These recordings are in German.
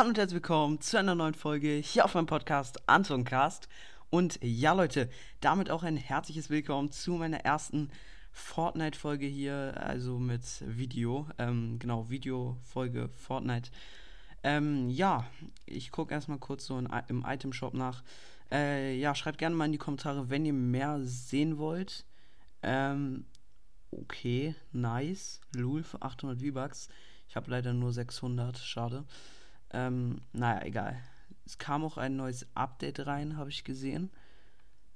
Hallo und herzlich willkommen zu einer neuen Folge hier auf meinem Podcast Antoncast. Und ja, Leute, damit auch ein herzliches Willkommen zu meiner ersten Fortnite-Folge hier, also mit Video. Ähm, genau, Video-Folge Fortnite. Ähm, ja, ich gucke erstmal kurz so in, im Item-Shop nach. Äh, ja, schreibt gerne mal in die Kommentare, wenn ihr mehr sehen wollt. Ähm, okay, nice. Lul für 800 V-Bucks. Ich habe leider nur 600, schade. Ähm, naja, egal. Es kam auch ein neues Update rein, habe ich gesehen.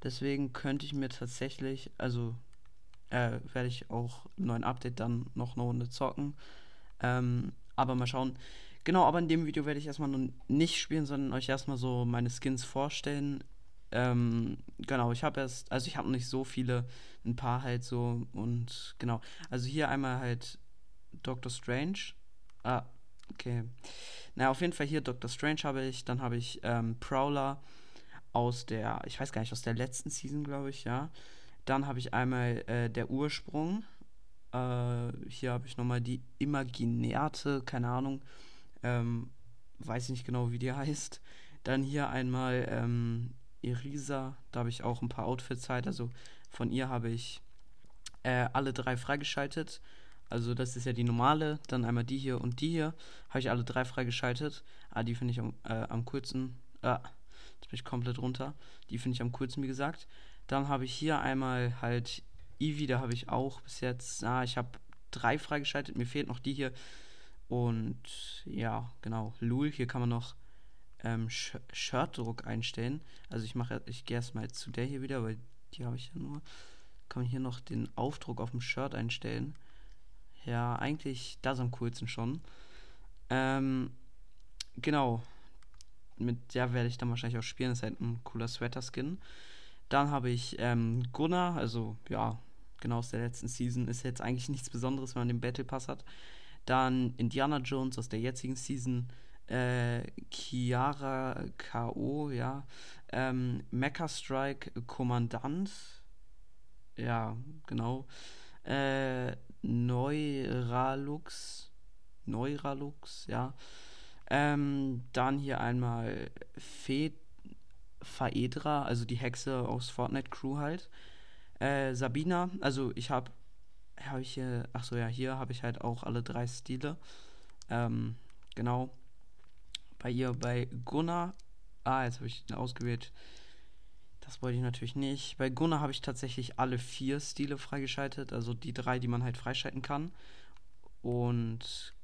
Deswegen könnte ich mir tatsächlich, also äh, werde ich auch einen neuen Update dann noch eine Runde zocken. Ähm, aber mal schauen. Genau, aber in dem Video werde ich erstmal nicht spielen, sondern euch erstmal so meine Skins vorstellen. Ähm, genau, ich habe erst, also ich habe nicht so viele, ein paar halt so und genau. Also hier einmal halt Doctor Strange. Ah, okay. Naja, auf jeden Fall hier Doctor Strange habe ich. Dann habe ich ähm, Prowler aus der, ich weiß gar nicht, aus der letzten Season, glaube ich, ja. Dann habe ich einmal äh, der Ursprung. Äh, hier habe ich nochmal die Imaginärte, keine Ahnung. Ähm, weiß nicht genau, wie die heißt. Dann hier einmal ähm, Irisa, da habe ich auch ein paar Outfits halt. Also von ihr habe ich äh, alle drei freigeschaltet. Also das ist ja die normale, dann einmal die hier und die hier. Habe ich alle drei freigeschaltet. Ah, die finde ich am, äh, am coolsten. Ah, jetzt bin ich komplett runter. Die finde ich am coolsten, wie gesagt. Dann habe ich hier einmal halt Eevee, da habe ich auch bis jetzt, ah, ich habe drei freigeschaltet. Mir fehlt noch die hier. Und ja, genau, Lul, hier kann man noch ähm, Sh Shirtdruck einstellen. Also ich mache, ich gehe erstmal zu der hier wieder, weil die habe ich ja nur. Kann man hier noch den Aufdruck auf dem Shirt einstellen. Ja, eigentlich das am coolsten schon. Ähm, genau. Mit der werde ich dann wahrscheinlich auch spielen. Das ist halt ein cooler Sweater-Skin. Dann habe ich ähm, Gunnar, also ja, genau aus der letzten Season. Ist jetzt eigentlich nichts Besonderes, wenn man den Battle Pass hat. Dann Indiana Jones aus der jetzigen Season. Äh, Chiara K.O., ja. Ähm, Mecha Strike Kommandant. Ja, genau. Äh, Neuralux. Neuralux, ja. Ähm, dann hier einmal Fe Phaedra, also die Hexe aus Fortnite Crew halt. Äh, Sabina, also ich habe habe ich hier, ach so ja, hier habe ich halt auch alle drei Stile. Ähm, genau. Bei ihr, bei Gunnar, ah, jetzt habe ich ausgewählt. Das wollte ich natürlich nicht. Bei Gunnar habe ich tatsächlich alle vier Stile freigeschaltet, also die drei, die man halt freischalten kann. Und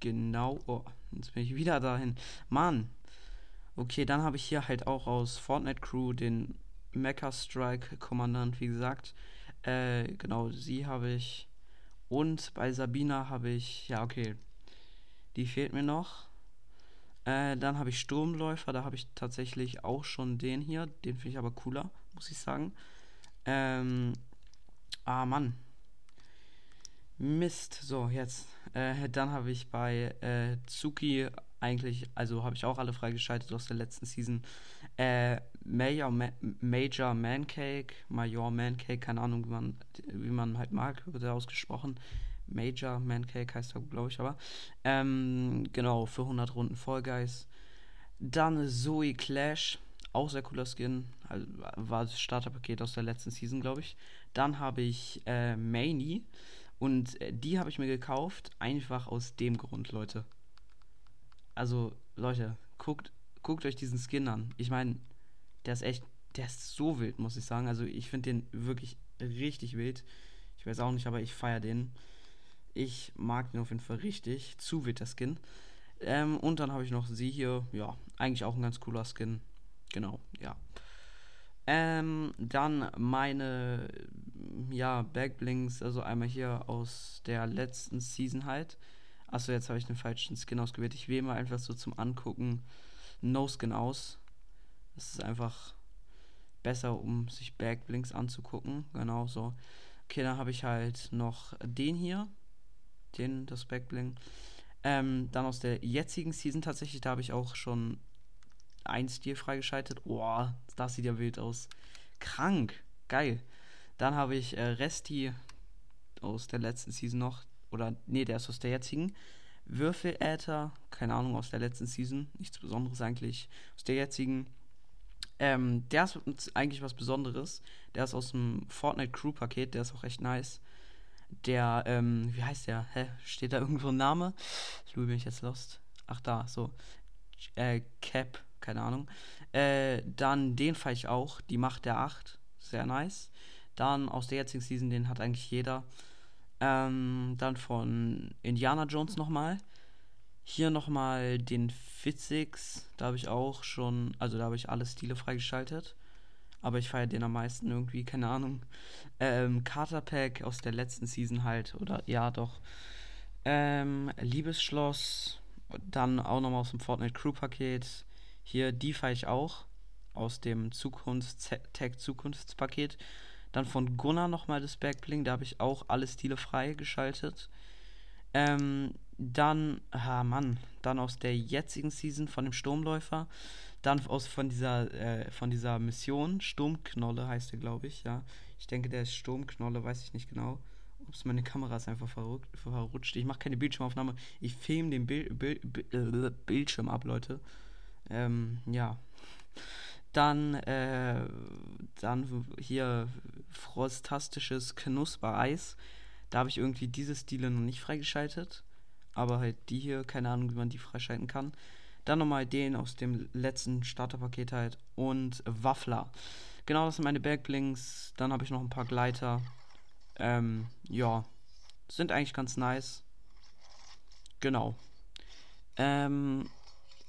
genau, oh, jetzt bin ich wieder dahin. Mann. Okay, dann habe ich hier halt auch aus Fortnite Crew den Mecha Strike Kommandant, wie gesagt. Äh, genau, sie habe ich. Und bei Sabina habe ich, ja, okay, die fehlt mir noch. Äh, dann habe ich Sturmläufer, da habe ich tatsächlich auch schon den hier. Den finde ich aber cooler, muss ich sagen. Ähm, ah, Mann. Mist. So, jetzt. Äh, dann habe ich bei äh, Tsuki eigentlich, also habe ich auch alle freigeschaltet aus der letzten Season. Äh, Major, Ma Major Mancake, Major Mancake, keine Ahnung, wie man, wie man halt mag, wird ausgesprochen. Major Mancake heißt er, glaube ich, aber. Ähm, genau, für 100 Runden Fall Guys. Dann Zoe Clash, auch sehr cooler Skin. Also, war das Starterpaket aus der letzten Season, glaube ich. Dann habe ich äh, Mani. Und äh, die habe ich mir gekauft, einfach aus dem Grund, Leute. Also, Leute, guckt, guckt euch diesen Skin an. Ich meine, der ist echt, der ist so wild, muss ich sagen. Also, ich finde den wirklich richtig wild. Ich weiß auch nicht, aber ich feiere den. Ich mag den auf jeden Fall richtig. Zu wird der Skin. Ähm, und dann habe ich noch sie hier. Ja, eigentlich auch ein ganz cooler Skin. Genau, ja. Ähm, dann meine, ja, Backblinks, also einmal hier aus der letzten Season halt. Achso, jetzt habe ich den falschen Skin ausgewählt. Ich wähle mal einfach so zum Angucken No Skin aus. Das ist einfach besser, um sich Backblinks anzugucken. Genau so. Okay, dann habe ich halt noch den hier den, das Backbling. Ähm, dann aus der jetzigen Season tatsächlich, da habe ich auch schon ein Stil freigeschaltet. Boah, das sieht ja wild aus. Krank. Geil. Dann habe ich äh, Resti aus der letzten Season noch. Oder, nee, der ist aus der jetzigen. Würfeläther, keine Ahnung, aus der letzten Season, nichts Besonderes eigentlich. Aus der jetzigen, ähm, der ist eigentlich was Besonderes. Der ist aus dem Fortnite Crew Paket, der ist auch echt nice. Der, ähm, wie heißt der? Hä? Steht da irgendwo ein Name? Louis, bin ich jetzt lost? Ach, da, so. Äh, Cap, keine Ahnung. Äh, dann den fahre ich auch, die Macht der 8, sehr nice. Dann aus der jetzigen Season, den hat eigentlich jeder. Ähm, dann von Indiana Jones nochmal. Hier nochmal den Fitzix. Da habe ich auch schon, also da habe ich alle Stile freigeschaltet. Aber ich feiere den am meisten irgendwie, keine Ahnung. Ähm, Carter Pack aus der letzten Season halt. Oder ja, doch. Ähm, Liebesschloss. Dann auch nochmal aus dem Fortnite Crew Paket. Hier, die feiere ich auch. Aus dem Zukunftstag Zukunftspaket. Dann von Gunnar nochmal das Backbling, da habe ich auch alle Stile freigeschaltet. Ähm, dann, ah Mann, dann aus der jetzigen Season von dem Sturmläufer. Dann aus von dieser, äh, von dieser Mission, Sturmknolle heißt der, glaube ich, ja. Ich denke, der ist Sturmknolle, weiß ich nicht genau. Ups, meine Kamera ist einfach verrutscht. verrutscht. Ich mache keine Bildschirmaufnahme. Ich filme den Bil Bil Bil Bildschirm ab, Leute. Ähm, ja. Dann, äh, dann hier frostastisches Knuspereis. Da habe ich irgendwie diese Stile noch nicht freigeschaltet. Aber halt die hier, keine Ahnung, wie man die freischalten kann. Dann nochmal den aus dem letzten Starterpaket halt. Und Waffler. Genau, das sind meine Backblinks. Dann habe ich noch ein paar Gleiter. Ähm, ja. Sind eigentlich ganz nice. Genau. Ähm,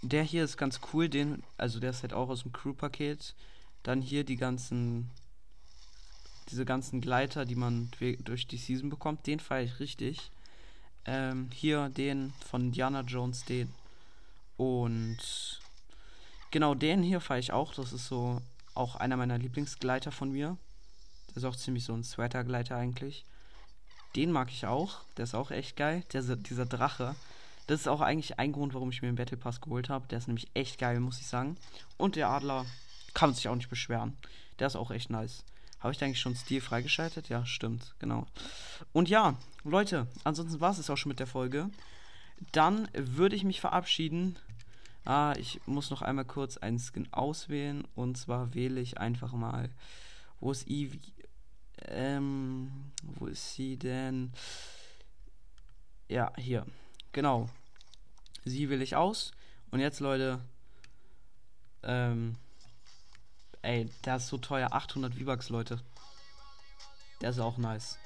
der hier ist ganz cool, den, also der ist halt auch aus dem Crew-Paket. Dann hier die ganzen, diese ganzen Gleiter, die man durch die Season bekommt, den feiere ich richtig. Ähm, hier den von Indiana Jones, den. Und genau den hier feiere ich auch. Das ist so auch einer meiner Lieblingsgleiter von mir. Das ist auch ziemlich so ein Sweater-Gleiter eigentlich. Den mag ich auch. Der ist auch echt geil. Der, dieser Drache. Das ist auch eigentlich ein Grund, warum ich mir den Battle Pass geholt habe. Der ist nämlich echt geil, muss ich sagen. Und der Adler kann sich auch nicht beschweren. Der ist auch echt nice. Habe ich da eigentlich schon Stil freigeschaltet? Ja, stimmt, genau. Und ja, Leute, ansonsten war es auch schon mit der Folge. Dann würde ich mich verabschieden. Ah, ich muss noch einmal kurz einen Skin auswählen. Und zwar wähle ich einfach mal. Wo ist Eevee? Ähm, wo ist sie denn? Ja, hier. Genau. Sie will ich aus. Und jetzt, Leute. Ähm. Ey, der ist so teuer. 800 V-Bucks, Leute. Der ist auch nice.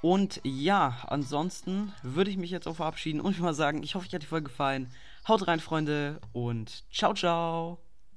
Und ja, ansonsten würde ich mich jetzt auch verabschieden und mal sagen, ich hoffe, euch hat die Folge gefallen. Haut rein, Freunde, und ciao, ciao.